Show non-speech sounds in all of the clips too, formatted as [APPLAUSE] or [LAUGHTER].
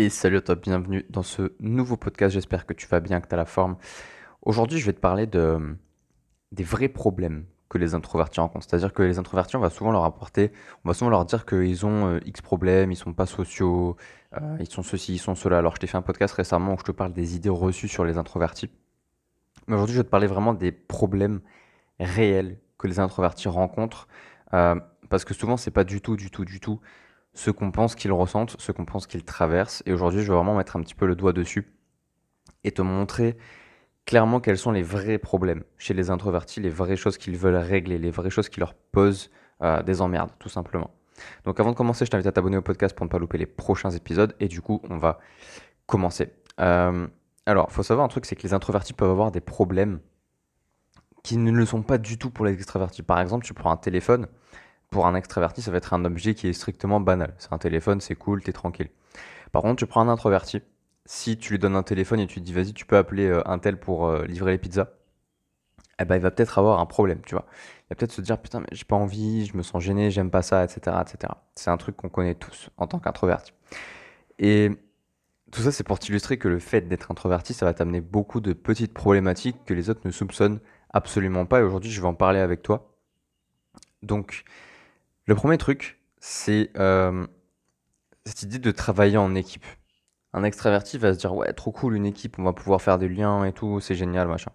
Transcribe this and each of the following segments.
Et salut à toi, bienvenue dans ce nouveau podcast. J'espère que tu vas bien, que tu as la forme. Aujourd'hui, je vais te parler de, des vrais problèmes que les introvertis rencontrent. C'est-à-dire que les introvertis, on va souvent leur apporter, on va souvent leur dire qu'ils ont euh, X problèmes, ils sont pas sociaux, euh, ils sont ceci, ils sont cela. Alors, je t'ai fait un podcast récemment où je te parle des idées reçues sur les introvertis. Mais aujourd'hui, je vais te parler vraiment des problèmes réels que les introvertis rencontrent. Euh, parce que souvent, c'est pas du tout, du tout, du tout ce qu'on pense qu'ils ressentent, ce qu'on pense qu'ils traversent. Et aujourd'hui, je vais vraiment mettre un petit peu le doigt dessus et te montrer clairement quels sont les vrais problèmes chez les introvertis, les vraies choses qu'ils veulent régler, les vraies choses qui leur posent euh, des emmerdes, tout simplement. Donc avant de commencer, je t'invite à t'abonner au podcast pour ne pas louper les prochains épisodes. Et du coup, on va commencer. Euh, alors, il faut savoir un truc, c'est que les introvertis peuvent avoir des problèmes qui ne le sont pas du tout pour les extravertis. Par exemple, tu prends un téléphone. Pour un extraverti, ça va être un objet qui est strictement banal. C'est un téléphone, c'est cool, t'es tranquille. Par contre, tu prends un introverti si tu lui donnes un téléphone et tu lui dis vas-y, tu peux appeler euh, un tel pour euh, livrer les pizzas, eh ben, il va peut-être avoir un problème, tu vois. Il va peut-être se dire putain, mais j'ai pas envie, je me sens gêné, j'aime pas ça, etc. etc. C'est un truc qu'on connaît tous en tant qu'introverti. Et tout ça, c'est pour t'illustrer que le fait d'être introverti, ça va t'amener beaucoup de petites problématiques que les autres ne soupçonnent absolument pas. Et aujourd'hui, je vais en parler avec toi. Donc, le premier truc, c'est euh, cette idée de travailler en équipe. Un extraverti va se dire ouais trop cool une équipe, on va pouvoir faire des liens et tout, c'est génial machin.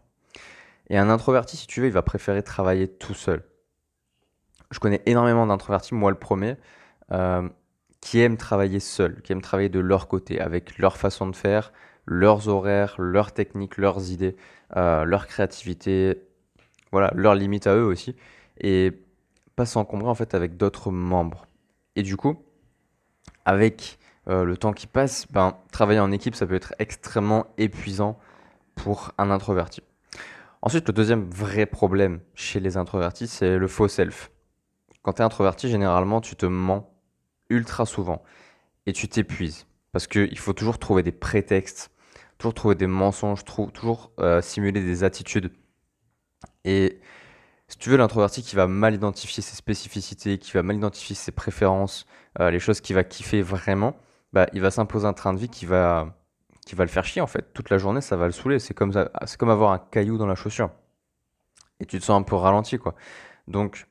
Et un introverti si tu veux, il va préférer travailler tout seul. Je connais énormément d'introvertis, moi le premier, euh, qui aiment travailler seul, qui aiment travailler de leur côté, avec leur façon de faire, leurs horaires, leurs techniques, leurs idées, euh, leur créativité, voilà, leurs limites à eux aussi, et pas s'encombrer en fait avec d'autres membres. Et du coup, avec euh, le temps qui passe, ben, travailler en équipe, ça peut être extrêmement épuisant pour un introverti. Ensuite, le deuxième vrai problème chez les introvertis, c'est le faux self. Quand tu es introverti, généralement, tu te mens ultra souvent et tu t'épuises. Parce qu'il faut toujours trouver des prétextes, toujours trouver des mensonges, toujours euh, simuler des attitudes. Et si tu veux l'introverti qui va mal identifier ses spécificités, qui va mal identifier ses préférences, euh, les choses qu'il va kiffer vraiment, bah, il va s'imposer un train de vie qui va, qui va le faire chier en fait. Toute la journée, ça va le saouler. C'est comme, c'est comme avoir un caillou dans la chaussure. Et tu te sens un peu ralenti, quoi. Donc,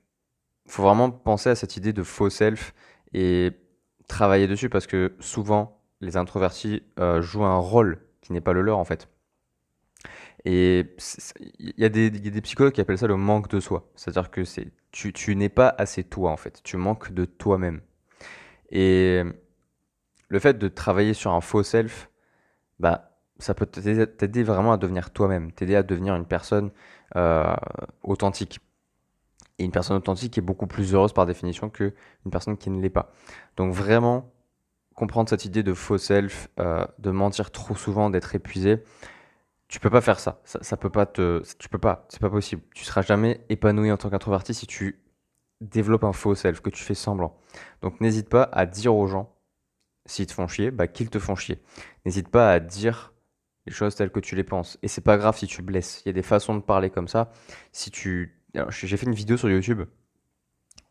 faut vraiment penser à cette idée de faux self et travailler dessus parce que souvent, les introvertis euh, jouent un rôle qui n'est pas le leur en fait. Et il y, a des, psychologues qui appellent ça le manque de soi. C'est-à-dire que c'est tu, tu n'es pas assez toi en fait. Tu manques de toi-même. Et le fait de travailler sur un faux self, bah, ça peut t'aider vraiment à devenir toi-même, t'aider à devenir une personne euh, authentique. Et une personne authentique est beaucoup plus heureuse par définition qu'une personne qui ne l'est pas. Donc vraiment, comprendre cette idée de faux self, euh, de mentir trop souvent, d'être épuisé, tu peux pas faire ça. ça. Ça, peut pas te, tu peux pas, c'est pas possible. Tu seras jamais épanoui en tant qu'introverti si tu développes un faux self, que tu fais semblant. Donc n'hésite pas à dire aux gens s'ils te font chier, bah qu'ils te font chier. N'hésite pas à dire les choses telles que tu les penses. Et c'est pas grave si tu blesses. Il y a des façons de parler comme ça. Si tu, j'ai fait une vidéo sur YouTube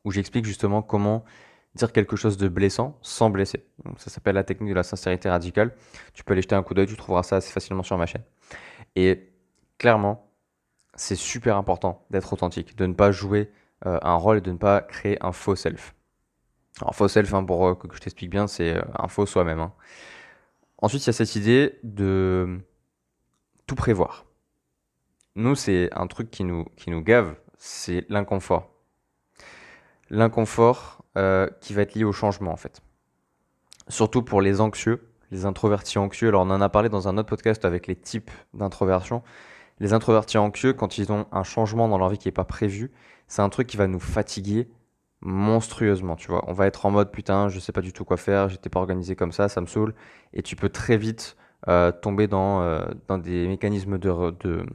où j'explique justement comment dire quelque chose de blessant sans blesser. ça s'appelle la technique de la sincérité radicale. Tu peux aller jeter un coup d'œil, tu trouveras ça assez facilement sur ma chaîne. Et clairement, c'est super important d'être authentique, de ne pas jouer euh, un rôle et de ne pas créer un faux self. Alors, faux self, hein, pour euh, que je t'explique bien, c'est euh, un faux soi-même. Hein. Ensuite, il y a cette idée de tout prévoir. Nous, c'est un truc qui nous, qui nous gave, c'est l'inconfort. L'inconfort qui va être lié au changement, en fait. Surtout pour les anxieux, les introvertis anxieux. Alors, on en a parlé dans un autre podcast avec les types d'introversion. Les introvertis anxieux, quand ils ont un changement dans leur vie qui n'est pas prévu, c'est un truc qui va nous fatiguer monstrueusement, tu vois. On va être en mode putain, je sais pas du tout quoi faire, j'étais pas organisé comme ça, ça me saoule. Et tu peux très vite euh, tomber dans, euh, dans des mécanismes de.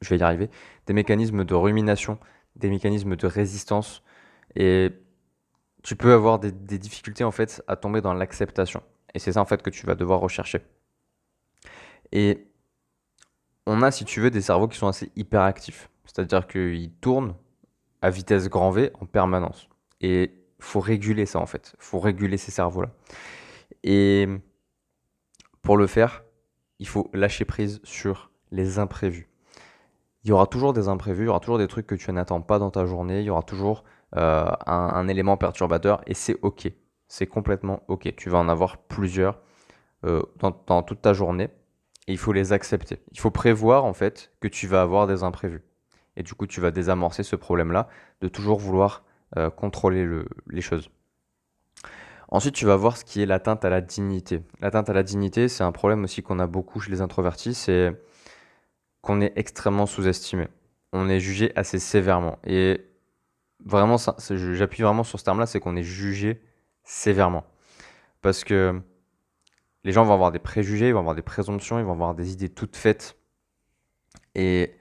Je vais y arriver. Des mécanismes de rumination, des mécanismes de résistance. Et tu peux avoir des, des difficultés en fait à tomber dans l'acceptation. Et c'est ça en fait que tu vas devoir rechercher. Et on a, si tu veux, des cerveaux qui sont assez hyperactifs. C'est-à-dire qu'ils tournent à vitesse grand V en permanence. Et faut réguler ça en fait. faut réguler ces cerveaux-là. Et Pour le faire, il faut lâcher prise sur les imprévus. Il y aura toujours des imprévus, il y aura toujours des trucs que tu n'attends pas dans ta journée, il y aura toujours euh, un, élément perturbateur et c'est ok. C'est complètement ok. Tu vas en avoir plusieurs euh, dans, toute ta journée et il faut les accepter. Il faut prévoir en fait que tu vas avoir des imprévus. Et du coup, tu vas désamorcer ce problème-là de toujours vouloir euh, contrôler les choses. Ensuite, tu vas voir ce qui est l'atteinte à la dignité. L'atteinte à la dignité, c'est un problème aussi qu'on a beaucoup chez les introvertis, c'est qu'on est extrêmement sous-estimé. On est jugé assez sévèrement. Et vraiment, j'appuie vraiment sur ce terme-là, c'est qu'on est jugé sévèrement. Parce que les gens vont avoir des préjugés, ils vont avoir des présomptions, ils vont avoir des idées toutes faites. Et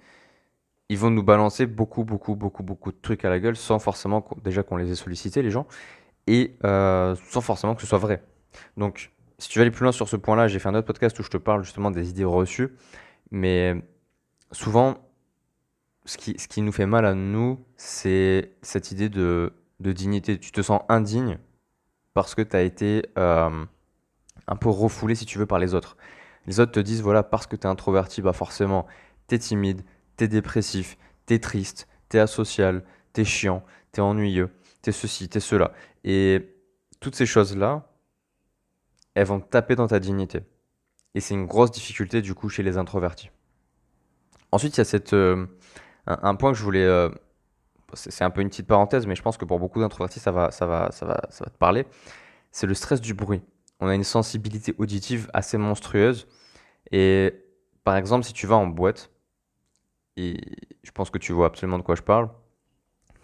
ils vont nous balancer beaucoup, beaucoup, beaucoup, beaucoup de trucs à la gueule sans forcément déjà qu'on les ait sollicités, les gens et euh, sans forcément que ce soit vrai. Donc, si tu veux aller plus loin sur ce point-là, j'ai fait un autre podcast où je te parle justement des idées reçues, mais souvent, ce qui, ce qui nous fait mal à nous, c'est cette idée de, de, dignité. Tu te sens indigne parce que tu as été euh, un peu refoulé, si tu veux, par les autres. Les autres te disent, voilà, parce que tu es introverti, bah forcément, tu es timide, tu es dépressif, tu es triste, tu es asocial, tu es chiant, tu es ennuyeux, tu es ceci, tu es cela. Et toutes ces choses-là, elles vont taper dans ta dignité. Et c'est une grosse difficulté du coup chez les introvertis. Ensuite, il y a cette, euh, un, point que je voulais... Euh, c'est un peu une petite parenthèse, mais je pense que pour beaucoup d'introvertis, ça va, ça, va, ça, va, ça va te parler. C'est le stress du bruit. On a une sensibilité auditive assez monstrueuse. Et par exemple, si tu vas en boîte, et je pense que tu vois absolument de quoi je parle,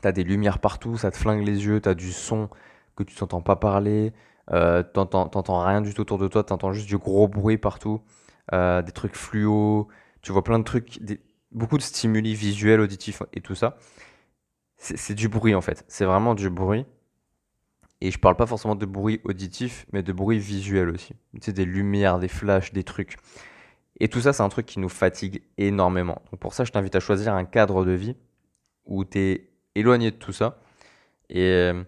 tu as des lumières partout, ça te flingue les yeux, tu as du son que tu t'entends pas parler, euh, t'entends rien du tout autour de toi, tu entends juste du gros bruit partout, euh, des trucs fluo, tu vois plein de trucs, beaucoup de stimuli visuels, auditifs et tout ça. C'est du bruit en fait, c'est vraiment du bruit. Et je parle pas forcément de bruit auditif, mais de bruit visuel aussi. Tu sais, des lumières, des flashs, des trucs. Et tout ça, c'est un truc qui nous fatigue énormément. Donc pour ça, je t'invite à choisir un cadre de vie où tu es éloigné de tout ça. Et euh,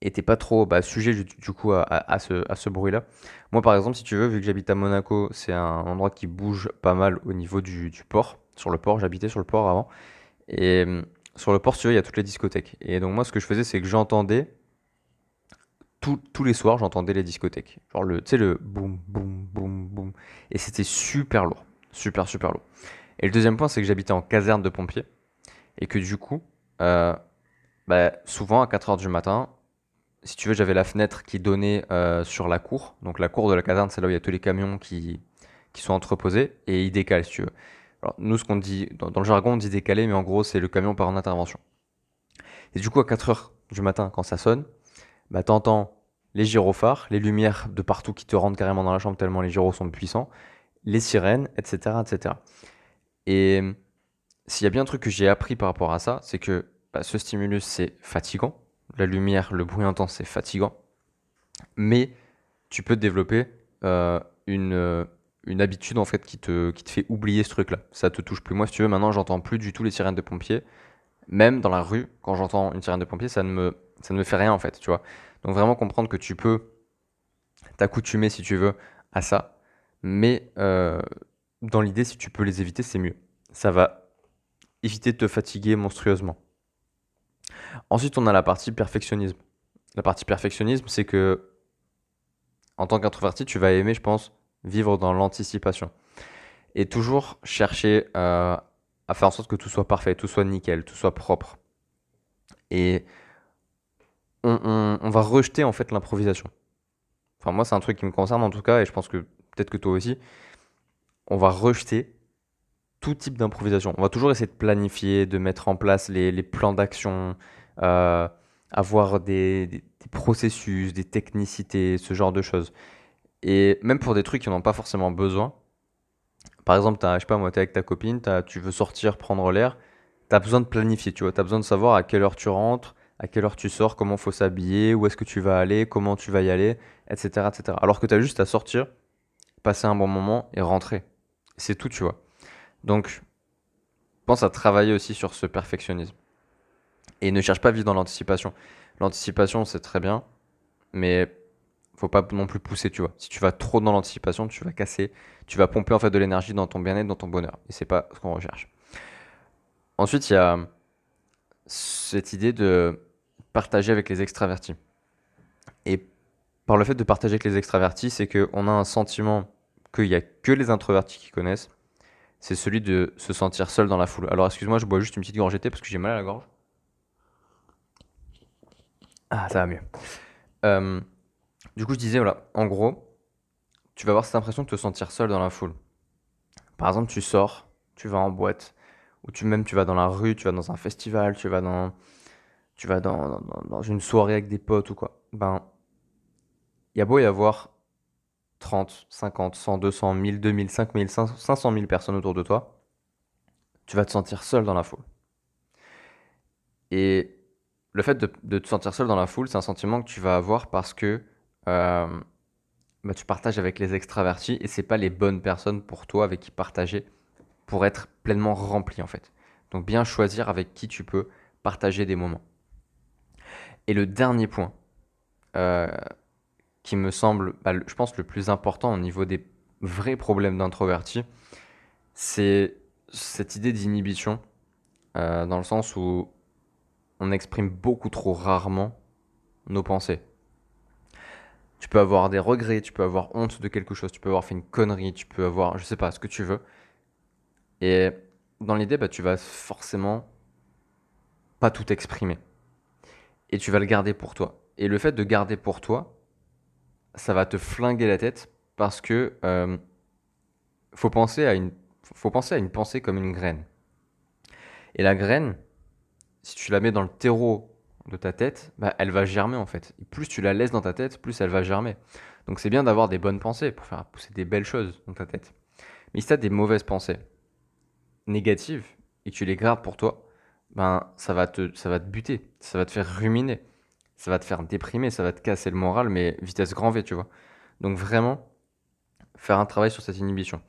et t'es pas trop bah, sujet du, coup à, ce, à ce bruit-là. Moi, par exemple, si tu veux, vu que j'habite à Monaco, c'est un endroit qui bouge pas mal au niveau du, port. Sur le port, j'habitais sur le port avant. Et euh, sur le port, si tu veux, il y a toutes les discothèques. Et donc, moi, ce que je faisais, c'est que j'entendais tous les soirs, j'entendais les discothèques. Genre, le, tu sais, le boum, boum, boum, boum. Et c'était super lourd. Super, super lourd. Et le deuxième point, c'est que j'habitais en caserne de pompiers. Et que du coup, euh, bah, souvent à 4h du matin, si tu veux, j'avais la fenêtre qui donnait euh, sur la cour. Donc la cour de la caserne, c'est là où il y a tous les camions qui, qui sont entreposés et ils décalent, si tu veux. Alors, nous, ce qu'on dit, dans, le jargon, on dit décaler, mais en gros, c'est le camion par en intervention. Et du coup, à 4 heures du matin, quand ça sonne, bah, t'entends les gyrophares, les lumières de partout qui te rentrent carrément dans la chambre tellement les gyros sont puissants, les sirènes, etc., etc. Et s'il y a bien un truc que j'ai appris par rapport à ça, c'est que bah, ce stimulus, c'est fatigant la lumière, le bruit intense, c'est fatigant. Mais tu peux développer euh, une, une habitude en fait qui te, qui te fait oublier ce truc-là. Ça te touche plus. Moi, si tu veux, maintenant, j'entends plus du tout les sirènes de pompiers. Même dans la rue, quand j'entends une sirène de pompiers, ça ne me, ça ne me fait rien en fait, tu vois. Donc vraiment comprendre que tu peux t'accoutumer si tu veux à ça. Mais euh, dans l'idée, si tu peux les éviter, c'est mieux. Ça va éviter de te fatiguer monstrueusement. Ensuite, on a la partie perfectionnisme. La partie perfectionnisme, c'est que en tant qu'introverti, tu vas aimer, je pense, vivre dans l'anticipation. Et toujours chercher euh, à faire en sorte que tout soit parfait, tout soit nickel, tout soit propre. Et on, va rejeter en fait l'improvisation. Enfin, moi, c'est un truc qui me concerne en tout cas, et je pense que peut-être que toi aussi. On va rejeter tout type d'improvisation. On va toujours essayer de planifier, de mettre en place les, plans d'action, euh, avoir des, processus, des technicités, ce genre de choses. Et même pour des trucs qui n'ont pas forcément besoin. Par exemple, as, je sais pas, moi, avec ta copine, tu veux sortir, prendre l'air, tu as besoin de planifier, tu vois, tu as besoin de savoir à quelle heure tu rentres, à quelle heure tu sors, comment faut s'habiller, où est-ce que tu vas aller, comment tu vas y aller, etc. etc. Alors que tu as juste à sortir, passer un bon moment et rentrer. C'est tout, tu vois. Donc, pense à travailler aussi sur ce perfectionnisme. Et ne cherche pas à vivre dans l'anticipation. L'anticipation, c'est très bien, mais faut pas non plus pousser, tu vois. Si tu vas trop dans l'anticipation, tu vas casser, tu vas pomper en fait de l'énergie dans ton bien-être, dans ton bonheur. Et c'est pas ce qu'on recherche. Ensuite, il y a cette idée de partager avec les extravertis. Et par le fait de partager avec les extravertis, c'est qu'on a un sentiment qu'il n'y a que les introvertis qui connaissent. C'est celui de se sentir seul dans la foule. Alors excuse-moi, je bois juste une petite gorgée parce que j'ai mal à la gorge. Ah, ça va mieux. Euh, du coup, je disais, voilà, en gros, tu vas avoir cette impression de te sentir seul dans la foule. Par exemple, tu sors, tu vas en boîte, ou tu même tu vas dans la rue, tu vas dans un festival, tu vas dans, tu vas dans, une soirée avec des potes ou quoi. Ben, il y a beau y avoir 30, 50, 100, 200, 1000, 2000, 5000, 500 000 personnes autour de toi, tu vas te sentir seul dans la foule. Et le fait de te sentir seul dans la foule, c'est un sentiment que tu vas avoir parce que euh, bah, tu partages avec les extravertis et c'est pas les bonnes personnes pour toi avec qui partager pour être pleinement rempli en fait. Donc bien choisir avec qui tu peux partager des moments. Et le dernier point euh, qui me semble, bah, je pense, le plus important au niveau des vrais problèmes d'introvertis, c'est cette idée d'inhibition, euh, dans le sens où on exprime beaucoup trop rarement nos pensées. Tu peux avoir des regrets, tu peux avoir honte de quelque chose, tu peux avoir fait une connerie, tu peux avoir, je sais pas, ce que tu veux. Et dans l'idée, bah, tu vas forcément pas tout exprimer. Et tu vas le garder pour toi. Et le fait de garder pour toi, ça va te flinguer la tête parce que euh, faut penser à une faut penser à une pensée comme une graine. Et la graine, si tu la mets dans le terreau de ta tête, bah, elle va germer en fait. plus tu la laisses dans ta tête, plus elle va germer. Donc c'est bien d'avoir des bonnes pensées pour faire pousser des belles choses dans ta tête. Mais si tu as des mauvaises pensées négatives et tu les gardes pour toi, ben ça va te ça va te buter, ça va te faire ruminer, ça va te faire déprimer, ça va te casser le moral mais vitesse grand V, tu vois. Donc vraiment faire un travail sur cette inhibition.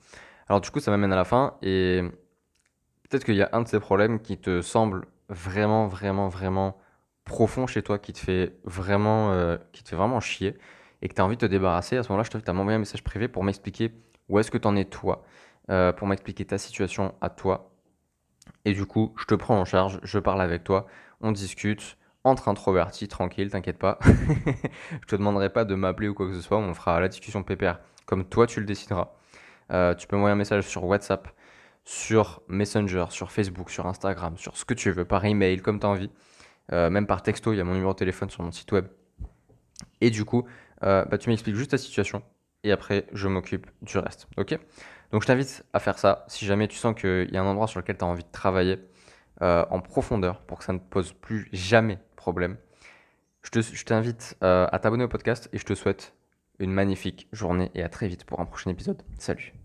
Alors du coup, ça m'amène à la fin et peut-être qu'il y a un de ces problèmes qui te semble vraiment vraiment vraiment profond chez toi qui te fait vraiment, euh, qui te fait vraiment chier et que tu as envie de te débarrasser, à ce moment-là, je t'invite à m'envoyer un message privé pour m'expliquer où est-ce que tu en es toi, euh, pour m'expliquer ta situation à toi. Et du coup, je te prends en charge, je parle avec toi, on discute entre introvertis, tranquille, t'inquiète pas. [LAUGHS] je te demanderai pas de m'appeler ou quoi que ce soit, on fera la discussion pépère comme toi tu le décideras. Euh, tu peux m'envoyer un message sur WhatsApp, sur Messenger, sur Facebook, sur Instagram, sur ce que tu veux, par email, comme tu as envie. Euh, même par texto, il y a mon numéro de téléphone sur mon site web. Et du coup, euh, bah, tu m'expliques juste ta situation et après, je m'occupe du reste. Ok? Donc, je t'invite à faire ça si jamais tu sens qu'il y a un endroit sur lequel tu as envie de travailler euh, en profondeur pour que ça ne pose plus jamais problème. Je t'invite à t'abonner au podcast et je te souhaite une magnifique journée et à très vite pour un prochain épisode. Salut